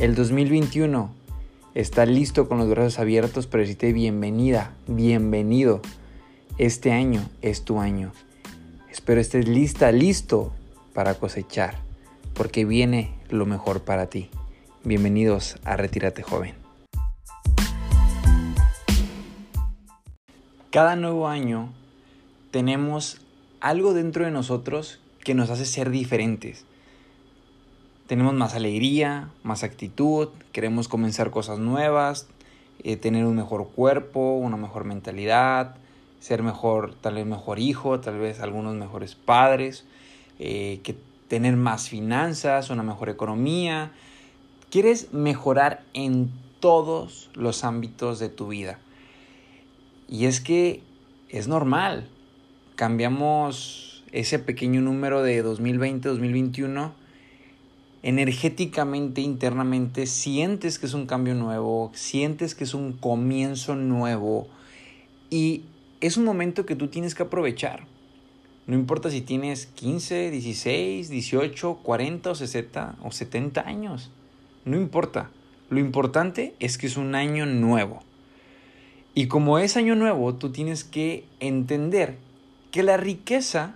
El 2021 está listo con los brazos abiertos para decirte bienvenida, bienvenido. Este año es tu año. Espero estés lista, listo para cosechar, porque viene lo mejor para ti. Bienvenidos a Retírate Joven. Cada nuevo año tenemos algo dentro de nosotros que nos hace ser diferentes. Tenemos más alegría, más actitud, queremos comenzar cosas nuevas, eh, tener un mejor cuerpo, una mejor mentalidad, ser mejor, tal vez mejor hijo, tal vez algunos mejores padres, eh, que tener más finanzas, una mejor economía. Quieres mejorar en todos los ámbitos de tu vida. Y es que es normal. Cambiamos ese pequeño número de 2020-2021. Energéticamente, internamente, sientes que es un cambio nuevo, sientes que es un comienzo nuevo. Y es un momento que tú tienes que aprovechar. No importa si tienes 15, 16, 18, 40 o 60 o 70 años. No importa. Lo importante es que es un año nuevo. Y como es año nuevo, tú tienes que entender que la riqueza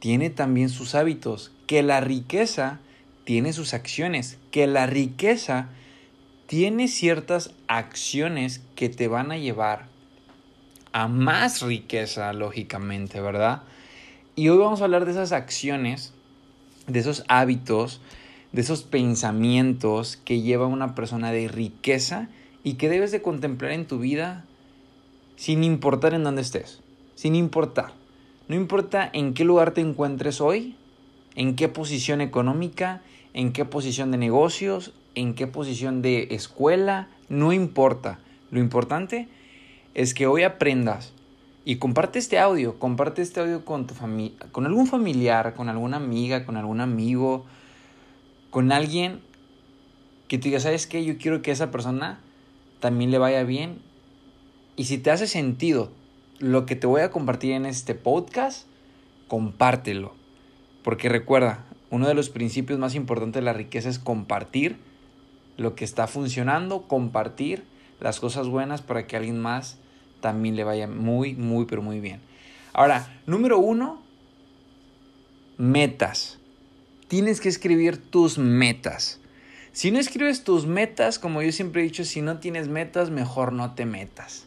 tiene también sus hábitos, que la riqueza tiene sus acciones, que la riqueza tiene ciertas acciones que te van a llevar a más riqueza, lógicamente, ¿verdad? Y hoy vamos a hablar de esas acciones, de esos hábitos, de esos pensamientos que lleva una persona de riqueza y que debes de contemplar en tu vida sin importar en dónde estés, sin importar. No importa en qué lugar te encuentres hoy, en qué posición económica, en qué posición de negocios, en qué posición de escuela, no importa. Lo importante es que hoy aprendas y comparte este audio, comparte este audio con tu familia, con algún familiar, con alguna amiga, con algún amigo, con alguien que tú digas, ¿sabes qué? Yo quiero que esa persona también le vaya bien. Y si te hace sentido lo que te voy a compartir en este podcast, compártelo. Porque recuerda, uno de los principios más importantes de la riqueza es compartir lo que está funcionando, compartir las cosas buenas para que a alguien más también le vaya muy, muy, pero muy bien. Ahora, número uno, metas. Tienes que escribir tus metas. Si no escribes tus metas, como yo siempre he dicho, si no tienes metas, mejor no te metas.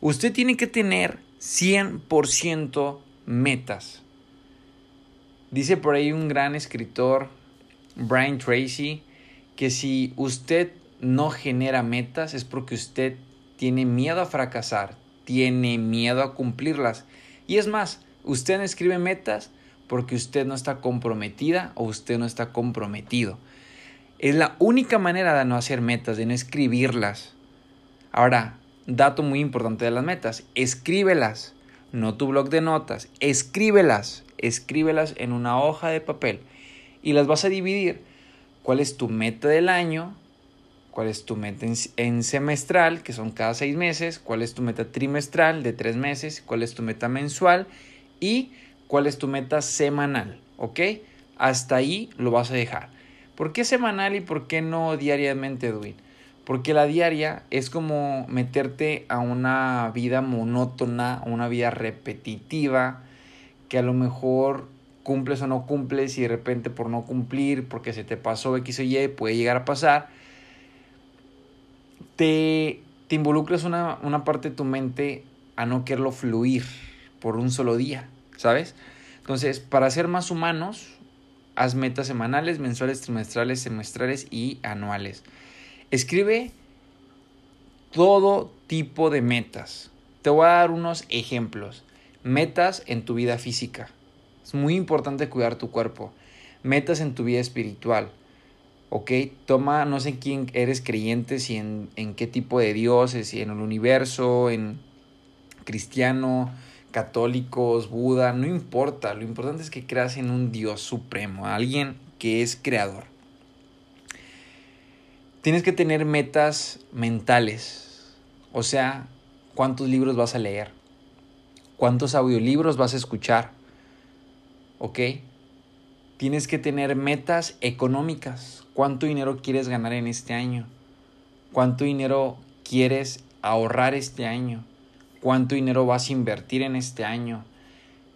Usted tiene que tener 100% metas. Dice por ahí un gran escritor, Brian Tracy, que si usted no genera metas es porque usted tiene miedo a fracasar, tiene miedo a cumplirlas. Y es más, usted no escribe metas porque usted no está comprometida o usted no está comprometido. Es la única manera de no hacer metas, de no escribirlas. Ahora, dato muy importante de las metas, escríbelas, no tu blog de notas, escríbelas, escríbelas en una hoja de papel y las vas a dividir. ¿Cuál es tu meta del año? ¿Cuál es tu meta en, semestral, que son cada seis meses? ¿Cuál es tu meta trimestral de tres meses? ¿Cuál es tu meta mensual? Y cuál es tu meta semanal, ¿ok? Hasta ahí lo vas a dejar. ¿Por qué semanal y por qué no diariamente, Edwin? Porque la diaria es como meterte a una vida monótona, a una vida repetitiva, que a lo mejor cumples o no cumples y de repente por no cumplir, porque se te pasó X o Y, puede llegar a pasar, te, te involucras una, una parte de tu mente a no quererlo fluir por un solo día, ¿sabes? Entonces, para ser más humanos, Haz metas semanales, mensuales, trimestrales, semestrales y anuales. Escribe todo tipo de metas. Te voy a dar unos ejemplos. Metas en tu vida física. Es muy importante cuidar tu cuerpo. Metas en tu vida espiritual. ¿Ok? Toma, no sé en quién eres creyente, si en, en qué tipo de dioses, si en el universo, en cristiano, católicos, Buda, no importa, lo importante es que creas en un Dios supremo, alguien que es creador. Tienes que tener metas mentales, o sea, cuántos libros vas a leer, cuántos audiolibros vas a escuchar, ¿ok? Tienes que tener metas económicas, cuánto dinero quieres ganar en este año, cuánto dinero quieres ahorrar este año, cuánto dinero vas a invertir en este año.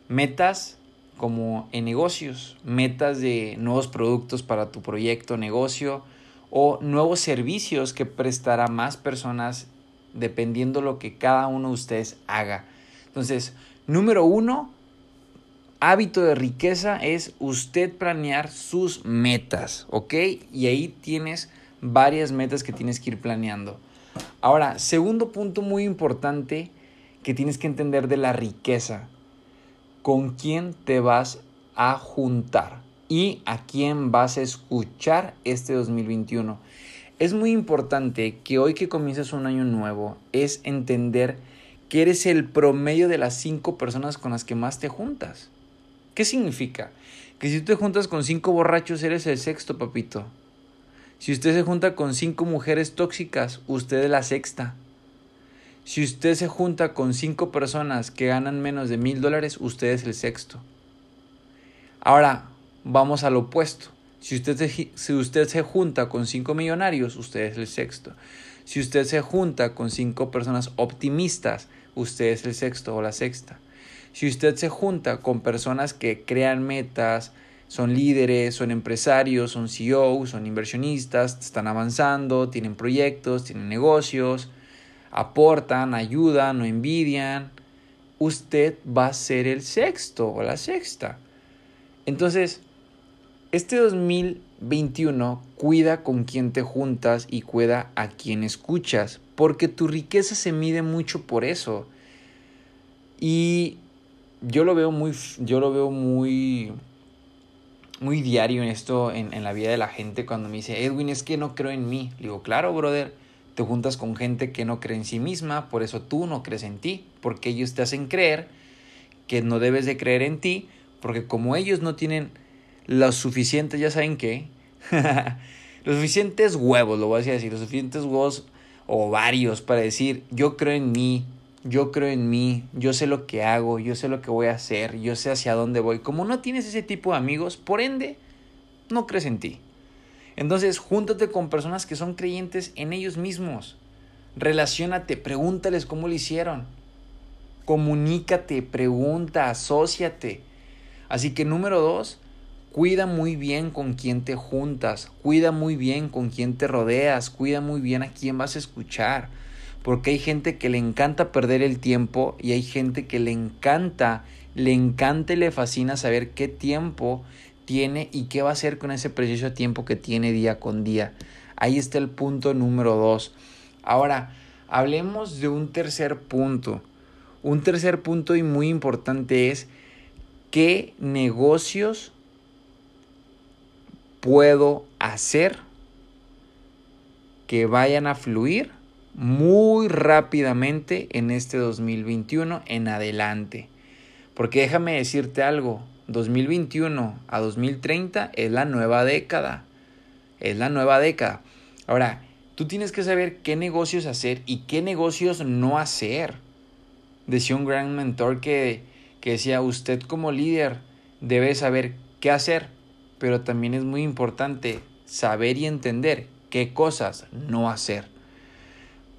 Metas como en negocios, metas de nuevos productos para tu proyecto, negocio o nuevos servicios que prestará más personas dependiendo lo que cada uno de ustedes haga. Entonces, número uno, hábito de riqueza es usted planear sus metas, ¿ok? Y ahí tienes varias metas que tienes que ir planeando. Ahora, segundo punto muy importante que tienes que entender de la riqueza. ¿Con quién te vas a juntar? ¿Y a quién vas a escuchar este 2021? Es muy importante que hoy que comienzas un año nuevo es entender que eres el promedio de las cinco personas con las que más te juntas. ¿Qué significa? Que si tú te juntas con cinco borrachos, eres el sexto, papito. Si usted se junta con cinco mujeres tóxicas, usted es la sexta. Si usted se junta con cinco personas que ganan menos de mil dólares, usted es el sexto. Ahora, vamos al opuesto. Si usted, se, si usted se junta con cinco millonarios, usted es el sexto. Si usted se junta con cinco personas optimistas, usted es el sexto o la sexta. Si usted se junta con personas que crean metas, son líderes, son empresarios, son CEOs, son inversionistas, están avanzando, tienen proyectos, tienen negocios, aportan, ayudan, no envidian, usted va a ser el sexto o la sexta. Entonces, este 2021 cuida con quién te juntas y cuida a quién escuchas, porque tu riqueza se mide mucho por eso. Y yo lo veo muy, yo lo veo muy, muy diario en esto, en, en la vida de la gente, cuando me dice, Edwin, es que no creo en mí. Le digo, claro, brother, te juntas con gente que no cree en sí misma, por eso tú no crees en ti, porque ellos te hacen creer que no debes de creer en ti, porque como ellos no tienen lo suficiente, ya saben qué, los suficientes huevos, lo voy a decir, los suficientes huevos o varios para decir, yo creo en mí, yo creo en mí, yo sé lo que hago, yo sé lo que voy a hacer, yo sé hacia dónde voy. Como no tienes ese tipo de amigos, por ende, no crees en ti. Entonces, júntate con personas que son creyentes en ellos mismos. Relaciónate, pregúntales cómo lo hicieron. Comunícate, pregunta, asóciate. Así que número dos, cuida muy bien con quién te juntas, cuida muy bien con quién te rodeas, cuida muy bien a quién vas a escuchar porque hay gente que le encanta perder el tiempo y hay gente que le encanta, le encanta y le fascina saber qué tiempo tiene y qué va a hacer con ese precioso tiempo que tiene día con día. Ahí está el punto número dos. Ahora, hablemos de un tercer punto. Un tercer punto y muy importante es qué negocios puedo hacer que vayan a fluir muy rápidamente en este 2021 en adelante. Porque déjame decirte algo, 2021 a 2030 es la nueva década. Es la nueva década. Ahora, tú tienes que saber qué negocios hacer y qué negocios no hacer. Decía un gran mentor que, que decía, usted como líder debe saber qué hacer, pero también es muy importante saber y entender qué cosas no hacer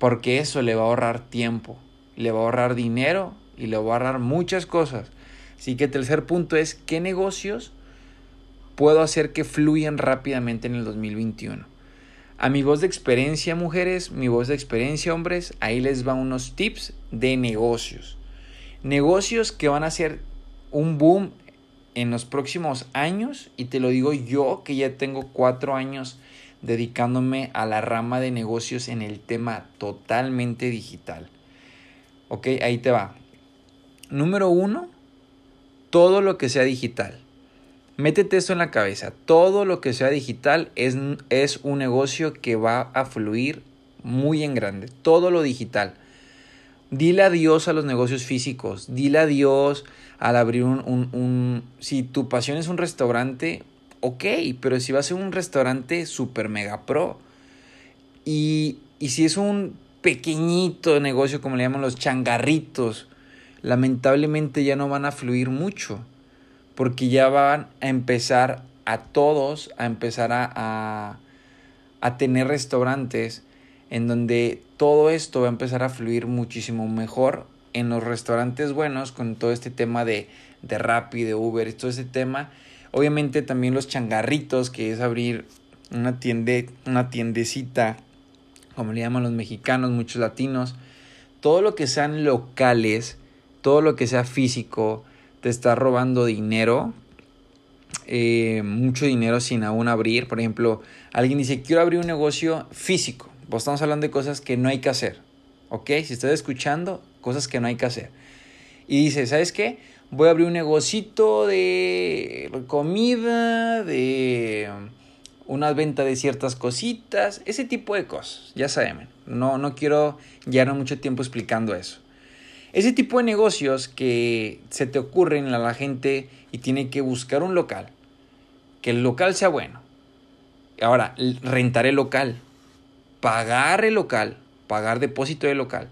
porque eso le va a ahorrar tiempo, le va a ahorrar dinero y le va a ahorrar muchas cosas. Así que el tercer punto es qué negocios puedo hacer que fluyan rápidamente en el 2021. A mi voz de experiencia, mujeres, mi voz de experiencia, hombres, ahí les va unos tips de negocios. Negocios que van a ser un boom en los próximos años y te lo digo yo que ya tengo cuatro años dedicándome a la rama de negocios en el tema totalmente digital. Ok, ahí te va. Número uno, todo lo que sea digital. Métete eso en la cabeza. Todo lo que sea digital es, es un negocio que va a fluir muy en grande. Todo lo digital. Dile adiós a los negocios físicos. Dile adiós al abrir un, un, un... Si tu pasión es un restaurante, ok, pero si va a ser un restaurante super mega pro y, y si es un pequeñito negocio como le llaman los changarritos, lamentablemente ya no van a fluir mucho porque ya van a empezar a todos a empezar a, a, a tener restaurantes en donde todo esto va a empezar a fluir muchísimo mejor en los restaurantes buenos con todo este tema de, de Rappi, de Uber, todo este tema. Obviamente también los changarritos, que es abrir una, tiende, una tiendecita, como le llaman los mexicanos, muchos latinos. Todo lo que sean locales, todo lo que sea físico, te está robando dinero. Eh, mucho dinero sin aún abrir. Por ejemplo, alguien dice, quiero abrir un negocio físico. Pues estamos hablando de cosas que no hay que hacer. ¿Ok? Si estás escuchando, cosas que no hay que hacer. Y dice, ¿sabes qué? Voy a abrir un negocito de comida, de una venta de ciertas cositas, ese tipo de cosas, ya saben. No, no quiero llevar mucho tiempo explicando eso. Ese tipo de negocios que se te ocurren a la gente y tiene que buscar un local, que el local sea bueno. Ahora, rentar el local, pagar el local, pagar depósito del local.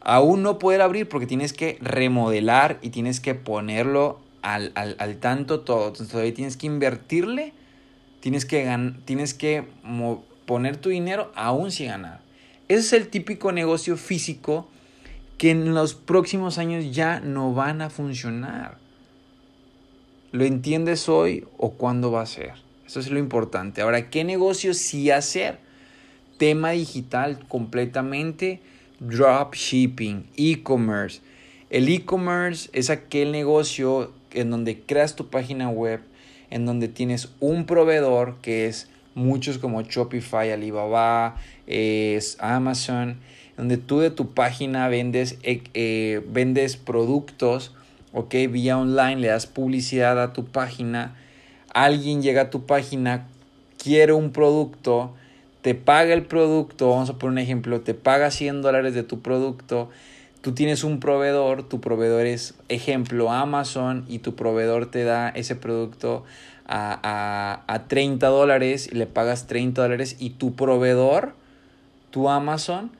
Aún no poder abrir porque tienes que remodelar y tienes que ponerlo al, al, tanto todo. Entonces todavía tienes que invertirle, tienes que, tienes que poner tu dinero aún sin ganar. Ese es el típico negocio físico que en los próximos años ya no van a funcionar. ¿Lo entiendes hoy o cuándo va a ser? Eso es lo importante. Ahora, ¿qué negocio sí hacer? Tema digital completamente, dropshipping, e-commerce. El e-commerce es aquel negocio en donde creas tu página web, en donde tienes un proveedor que es muchos como Shopify, Alibaba, es Amazon, donde tú de tu página vendes, eh, eh, vendes productos, ok, vía online, le das publicidad a tu página, alguien llega a tu página, quiere un producto, te paga el producto, vamos a poner un ejemplo, te paga 100 dólares de tu producto, tú tienes un proveedor, tu proveedor es ejemplo Amazon y tu proveedor te da ese producto a, a, a 30 dólares y le pagas 30 dólares y tu proveedor, tu Amazon,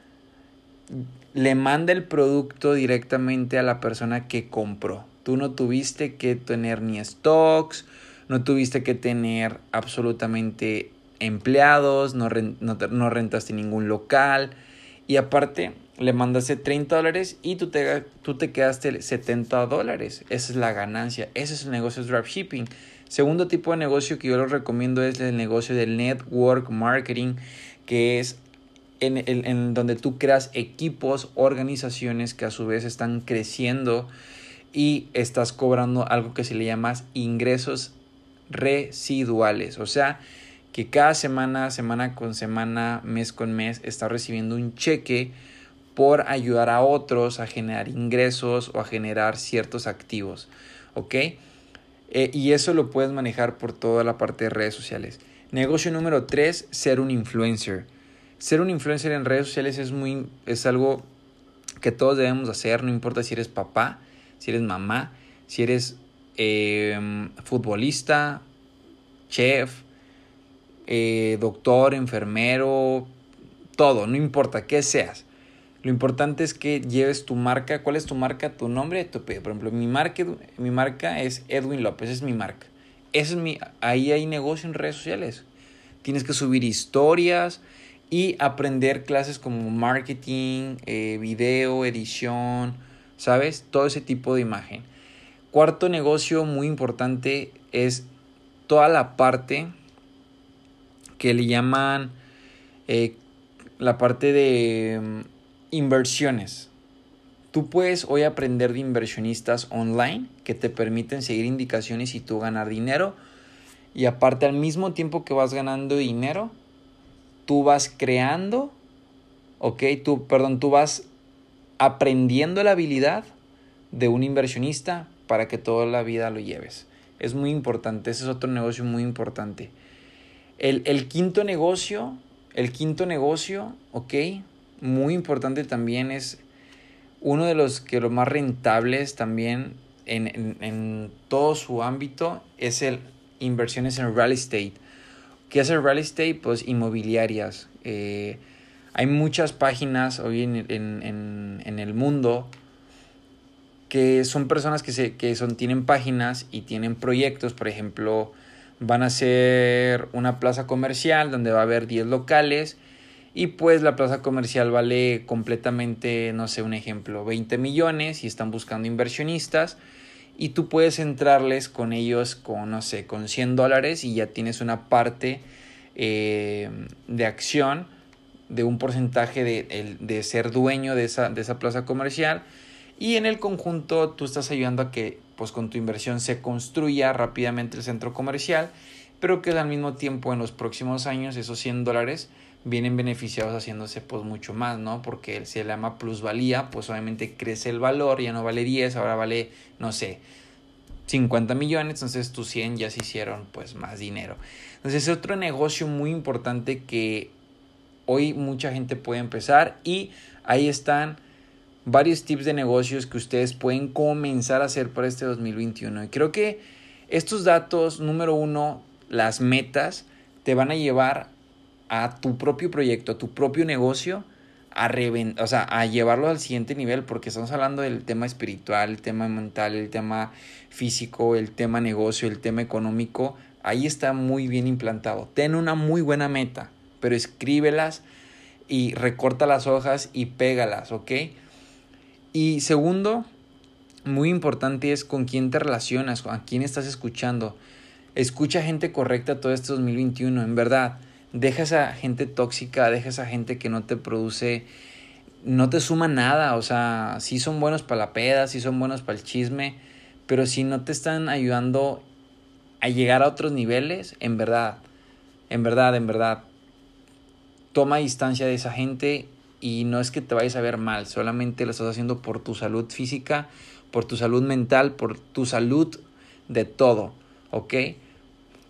le manda el producto directamente a la persona que compró. Tú no tuviste que tener ni stocks, no tuviste que tener absolutamente empleados, no, no, rentaste ningún local y aparte le mandaste 30 dólares y tú te, tú te quedaste 70 dólares. Esa es la ganancia, ese es el negocio de dropshipping. Segundo tipo de negocio que yo les recomiendo es el negocio del network marketing, que es en, en, donde tú creas equipos, organizaciones que a su vez están creciendo y estás cobrando algo que se le llama ingresos residuales. O sea, que cada semana, semana con semana, mes con mes, está recibiendo un cheque por ayudar a otros a generar ingresos o a generar ciertos activos. ¿Ok? Eh, y eso lo puedes manejar por toda la parte de redes sociales. Negocio número 3, ser un influencer. Ser un influencer en redes sociales es, muy, es algo que todos debemos hacer, no importa si eres papá, si eres mamá, si eres eh, futbolista, chef, eh, doctor, enfermero, todo, no importa qué seas. Lo importante es que lleves tu marca. ¿Cuál es tu marca? Tu nombre, tu Por ejemplo, mi marca, es Edwin López, es mi marca. es mi, ahí hay negocio en redes sociales. Tienes que subir historias y aprender clases como marketing, eh, video, edición, ¿sabes? Todo ese tipo de imagen. Cuarto negocio muy importante es toda la parte que le llaman eh, la parte de mm, inversiones. Tú puedes hoy aprender de inversionistas online que te permiten seguir indicaciones y tú ganar dinero. Y aparte al mismo tiempo que vas ganando dinero, tú vas creando, ok, tú, perdón, tú vas aprendiendo la habilidad de un inversionista para que toda la vida lo lleves. Es muy importante, ese es otro negocio muy importante. El, quinto negocio, el quinto negocio, ok, muy importante también es uno de los que los más rentables también en, todo su ámbito es el inversiones en real estate. ¿Qué es el real estate? Pues inmobiliarias. Eh, hay muchas páginas hoy en, en, el mundo que son personas que, se, que son, tienen páginas y tienen proyectos, por ejemplo, van a ser una plaza comercial donde va a haber 10 locales y pues la plaza comercial vale completamente, no sé, un ejemplo, 20 millones y están buscando inversionistas y tú puedes entrarles con ellos con, no sé, con 100 dólares y ya tienes una parte eh, de acción de un porcentaje de, de ser dueño de esa, de esa plaza comercial y en el conjunto tú estás ayudando a que pues con tu inversión se construya rápidamente el centro comercial, pero que al mismo tiempo en los próximos años esos 100 dólares vienen beneficiados haciéndose pues mucho más, ¿no? Porque si le llama plusvalía, pues obviamente crece el valor, ya no vale 10, ahora vale, no sé, 50 millones, entonces tus 100 ya se hicieron pues más dinero. Entonces es otro negocio muy importante que hoy mucha gente puede empezar y ahí están varios tips de negocios que ustedes pueden comenzar a hacer para este 2021. Y creo que estos datos, número uno, las metas, te van a llevar a tu propio proyecto, a tu propio negocio, a, o sea, a llevarlo al siguiente nivel, porque estamos hablando del tema espiritual, el tema mental, el tema físico, el tema negocio, el tema económico. Ahí está muy bien implantado. Ten una muy buena meta, pero escríbelas y recorta las hojas y pégalas, ¿ok? Y segundo, muy importante es con quién te relacionas, a quién estás escuchando. Escucha gente correcta todo este 2021, en verdad. Deja esa gente tóxica, deja esa gente que no te produce, no te suma nada. O sea, sí son buenos para la peda, sí son buenos para el chisme, pero si no te están ayudando a llegar a otros niveles, en verdad, en verdad, en verdad, toma distancia de esa gente y no es que te vayas a ver mal, solamente lo estás haciendo por tu salud física, por tu salud mental, por tu salud de todo, ¿ok?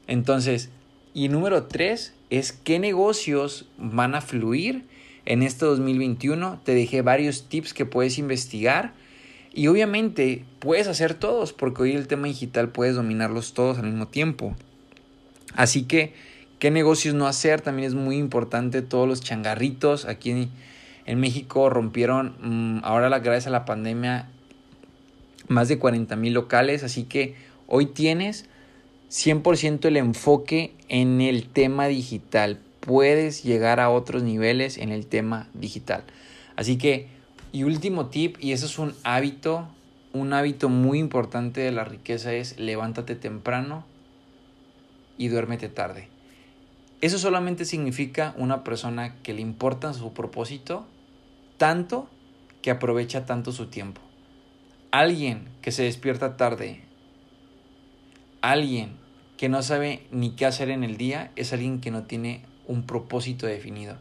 Entonces, y número tres es qué negocios van a fluir en este 2021. Te dejé varios tips que puedes investigar y obviamente puedes hacer todos porque hoy el tema digital puedes dominarlos todos al mismo tiempo. Así que, ¿qué negocios no hacer? También es muy importante todos los changarritos aquí en México rompieron, mm, ahora gracias a la pandemia, más de 40 mil locales, así que hoy tienes 100% el enfoque en el tema digital. Puedes llegar a otros niveles en el tema digital. Así que, y último tip, y eso es un hábito, un hábito muy importante de la riqueza es levántate temprano y duérmete tarde. Eso solamente significa una persona que le importa su propósito tanto que aprovecha tanto su tiempo. Alguien que se despierta tarde, alguien que no sabe ni qué hacer en el día, es alguien que no tiene un propósito definido.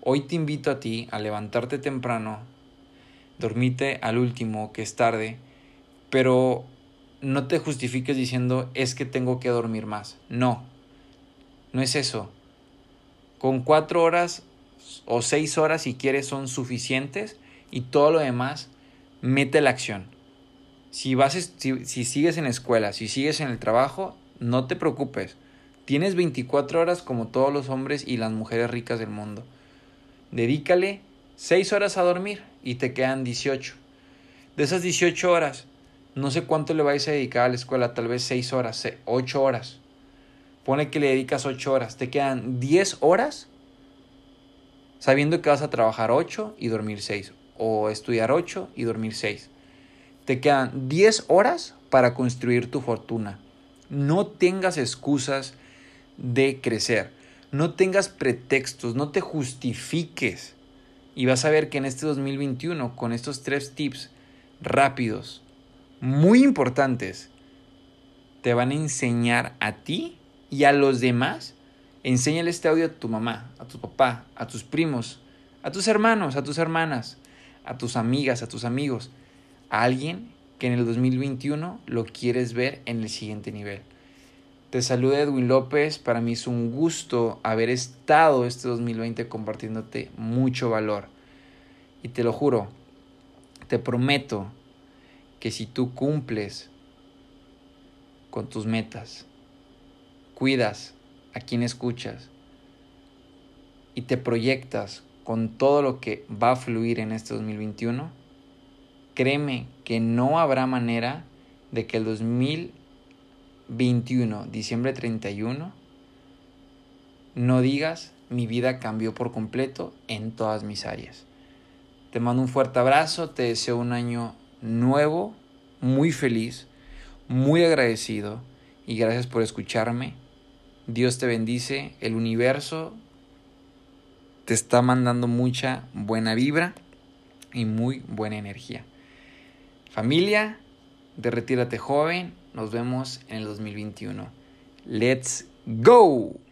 Hoy te invito a ti a levantarte temprano, dormite al último, que es tarde, pero no te justifiques diciendo es que tengo que dormir más. No, no es eso. Con cuatro horas o seis horas si quieres son suficientes y todo lo demás mete la acción. Si, vas, si, si sigues en la escuela, si sigues en el trabajo, no te preocupes. Tienes 24 horas como todos los hombres y las mujeres ricas del mundo. Dedícale 6 horas a dormir y te quedan 18. De esas 18 horas, no sé cuánto le vais a dedicar a la escuela, tal vez 6 horas, 8 horas. Pone que le dedicas 8 horas, te quedan 10 horas sabiendo que vas a trabajar 8 y dormir 6 o estudiar 8 y dormir 6. Te quedan 10 horas para construir tu fortuna. No tengas excusas de crecer. No tengas pretextos, no te justifiques. Y vas a ver que en este 2021, con estos tres tips rápidos, muy importantes, te van a enseñar a ti y a los demás Enséñale este audio a tu mamá, a tu papá, a tus primos, a tus hermanos, a tus hermanas, a tus amigas, a tus amigos, a alguien que en el 2021 lo quieres ver en el siguiente nivel. Te saluda Edwin López, para mí es un gusto haber estado este 2020 compartiéndote mucho valor. Y te lo juro, te prometo que si tú cumples con tus metas, cuidas a quien escuchas y te proyectas con todo lo que va a fluir en este 2021, créeme que no habrá manera de que el 2000 2021, diciembre 31, no digas mi vida cambió por completo en todas mis áreas. Te mando un fuerte abrazo, te deseo un año nuevo, muy feliz, muy agradecido y gracias por escucharme. Dios te bendice, el universo te está mandando mucha buena vibra y muy buena energía. Familia de Retírate Joven, nos vemos en el 2021. ¡Let's go!